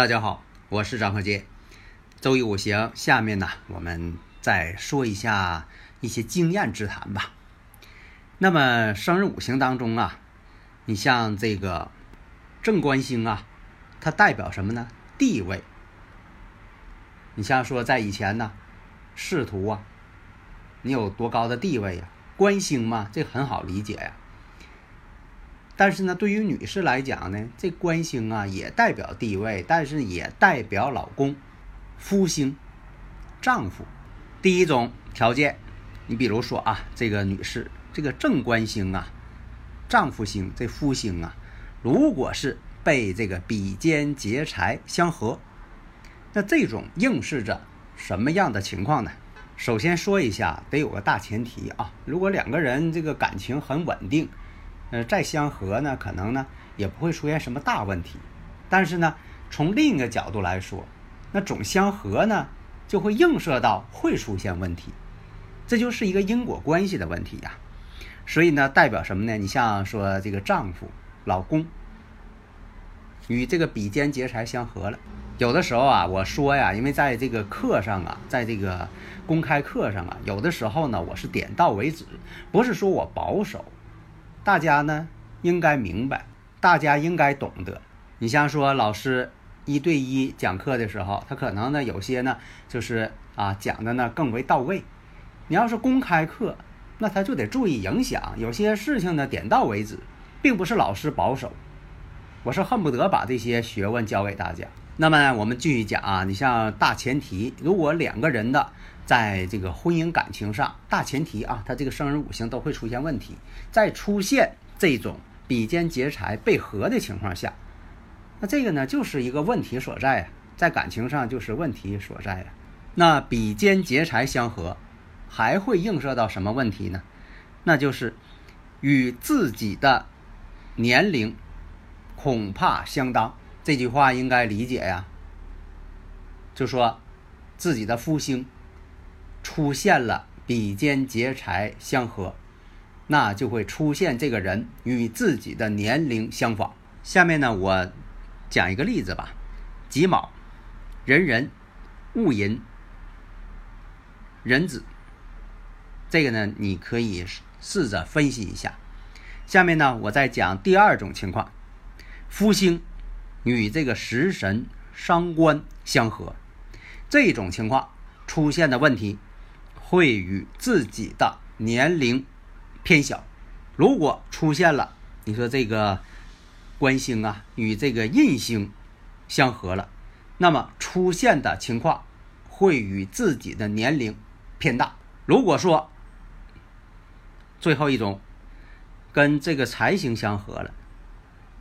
大家好，我是张鹤杰。周易五行，下面呢，我们再说一下一些经验之谈吧。那么生日五行当中啊，你像这个正官星啊，它代表什么呢？地位。你像说在以前呢，仕途啊，你有多高的地位呀？官星嘛，这很好理解呀。但是呢，对于女士来讲呢，这官星啊也代表地位，但是也代表老公、夫星、丈夫。第一种条件，你比如说啊，这个女士，这个正官星啊，丈夫星，这夫星啊，如果是被这个比肩劫财相合，那这种应试着什么样的情况呢？首先说一下，得有个大前提啊，如果两个人这个感情很稳定。呃，再相合呢，可能呢也不会出现什么大问题。但是呢，从另一个角度来说，那总相合呢，就会映射到会出现问题，这就是一个因果关系的问题呀。所以呢，代表什么呢？你像说这个丈夫、老公与这个比肩劫财相合了，有的时候啊，我说呀，因为在这个课上啊，在这个公开课上啊，有的时候呢，我是点到为止，不是说我保守。大家呢应该明白，大家应该懂得。你像说老师一对一讲课的时候，他可能呢有些呢就是啊讲的呢更为到位。你要是公开课，那他就得注意影响，有些事情呢点到为止，并不是老师保守，我是恨不得把这些学问教给大家。那么我们继续讲啊，你像大前提，如果两个人的。在这个婚姻感情上，大前提啊，他这个生人五行都会出现问题。在出现这种比肩劫财被合的情况下，那这个呢就是一个问题所在啊，在感情上就是问题所在啊。那比肩劫财相合，还会映射到什么问题呢？那就是与自己的年龄恐怕相当。这句话应该理解呀，就说自己的夫星。出现了比肩劫财相合，那就会出现这个人与自己的年龄相仿。下面呢，我讲一个例子吧：己卯、壬壬、戊寅、壬子。这个呢，你可以试着分析一下。下面呢，我再讲第二种情况：夫星与这个食神伤官相合，这种情况出现的问题。会与自己的年龄偏小，如果出现了，你说这个官星啊与这个印星相合了，那么出现的情况会与自己的年龄偏大。如果说最后一种跟这个财星相合了，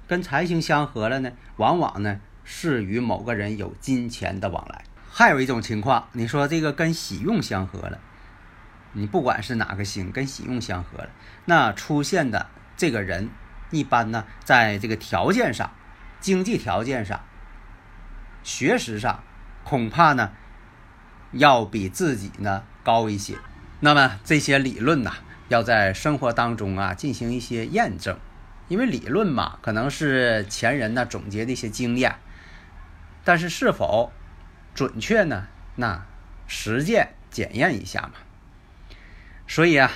跟财星相合了呢，往往呢是与某个人有金钱的往来。还有一种情况，你说这个跟喜用相合了。你不管是哪个星跟喜用相合了，那出现的这个人，一般呢，在这个条件上、经济条件上、学识上，恐怕呢，要比自己呢高一些。那么这些理论呐，要在生活当中啊进行一些验证，因为理论嘛，可能是前人呢总结的一些经验，但是是否准确呢？那实践检验一下嘛。所以啊，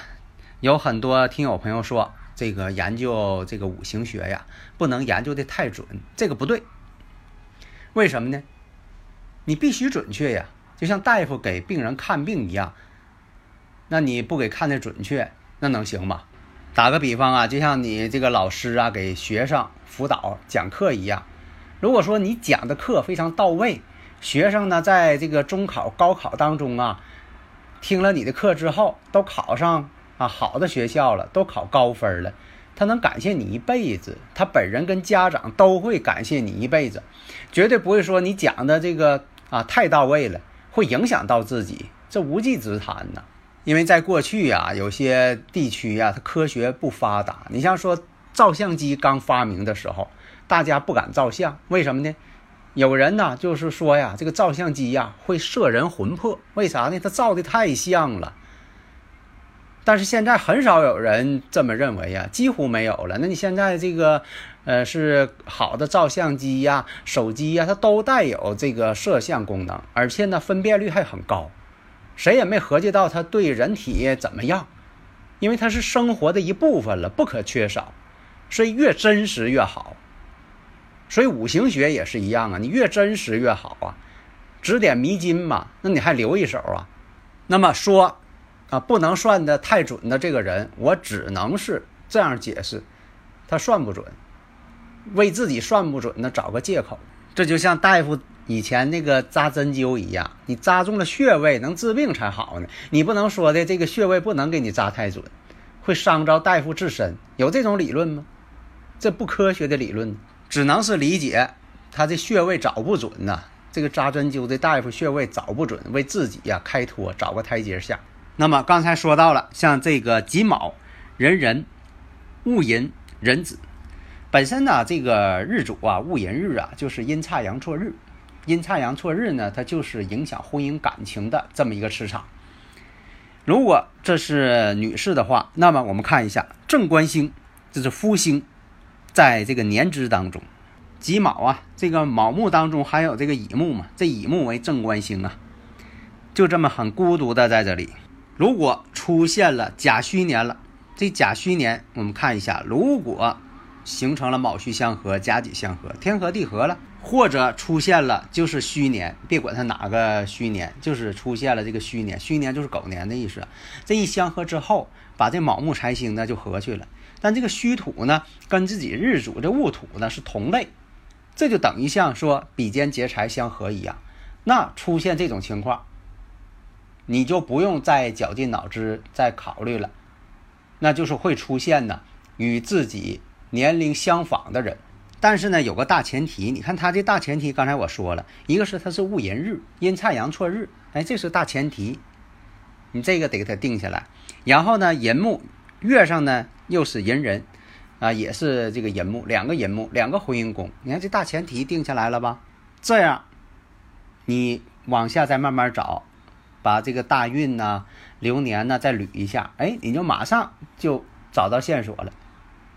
有很多听友朋友说，这个研究这个五行学呀，不能研究的太准，这个不对。为什么呢？你必须准确呀，就像大夫给病人看病一样，那你不给看的准确，那能行吗？打个比方啊，就像你这个老师啊，给学生辅导讲课一样，如果说你讲的课非常到位，学生呢，在这个中考、高考当中啊。听了你的课之后都考上啊好的学校了，都考高分了，他能感谢你一辈子，他本人跟家长都会感谢你一辈子，绝对不会说你讲的这个啊太到位了，会影响到自己，这无稽之谈呐。因为在过去呀，有些地区呀，它科学不发达。你像说照相机刚发明的时候，大家不敢照相，为什么呢？有人呢就是说呀，这个照相机呀会摄人魂魄，为啥呢？它照的太像了。但是现在很少有人这么认为呀，几乎没有了。那你现在这个，呃，是好的照相机呀、手机呀，它都带有这个摄像功能，而且呢分辨率还很高。谁也没合计到它对人体怎么样，因为它是生活的一部分了，不可缺少，所以越真实越好。所以五行学也是一样啊，你越真实越好啊，指点迷津嘛，那你还留一手啊。那么说啊，不能算的太准的这个人，我只能是这样解释，他算不准，为自己算不准的找个借口。这就像大夫。以前那个扎针灸一样，你扎中了穴位能治病才好呢。你不能说的这个穴位不能给你扎太准，会伤着大夫自身。有这种理论吗？这不科学的理论，只能是理解他这穴位找不准呐。这个扎针灸的大夫穴位找不准，为自己呀开脱，找个台阶下。那么刚才说到了，像这个己卯、壬壬、戊寅、壬子，本身呢这个日主啊戊寅日啊就是阴差阳错日。阴差阳错日呢，它就是影响婚姻感情的这么一个磁场。如果这是女士的话，那么我们看一下正官星，这是夫星，在这个年支当中，己卯啊，这个卯木当中还有这个乙木嘛，这乙木为正官星啊，就这么很孤独的在这里。如果出现了甲戌年了，这甲戌年我们看一下，如果形成了卯戌相合、甲己相合，天合地合了。或者出现了就是戌年，别管它哪个戌年，就是出现了这个戌年。戌年就是狗年的意思。这一相合之后，把这卯木财星呢就合去了。但这个戌土呢，跟自己日主这戊土呢是同类，这就等于像说比肩劫财相合一样。那出现这种情况，你就不用再绞尽脑汁再考虑了，那就是会出现呢与自己年龄相仿的人。但是呢，有个大前提，你看他这大前提，刚才我说了一个是他是戊寅日，阴差阳错日，哎，这是大前提，你这个得给他定下来。然后呢，寅木月上呢又是寅人，啊，也是这个寅木，两个寅木，两个婚姻宫，你看这大前提定下来了吧？这样，你往下再慢慢找，把这个大运呐、流年呐再捋一下，哎，你就马上就找到线索了。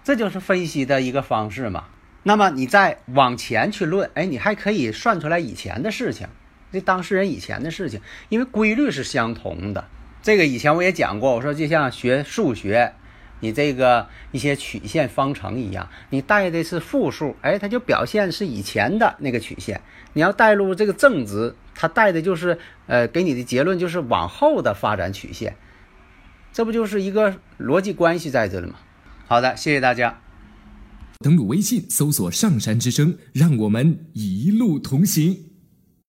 这就是分析的一个方式嘛。那么你再往前去论，哎，你还可以算出来以前的事情，这当事人以前的事情，因为规律是相同的。这个以前我也讲过，我说就像学数学，你这个一些曲线方程一样，你带的是负数，哎，它就表现是以前的那个曲线；你要带入这个正值，它带的就是呃，给你的结论就是往后的发展曲线。这不就是一个逻辑关系在这里吗？好的，谢谢大家。登录微信，搜索“上山之声”，让我们一路同行。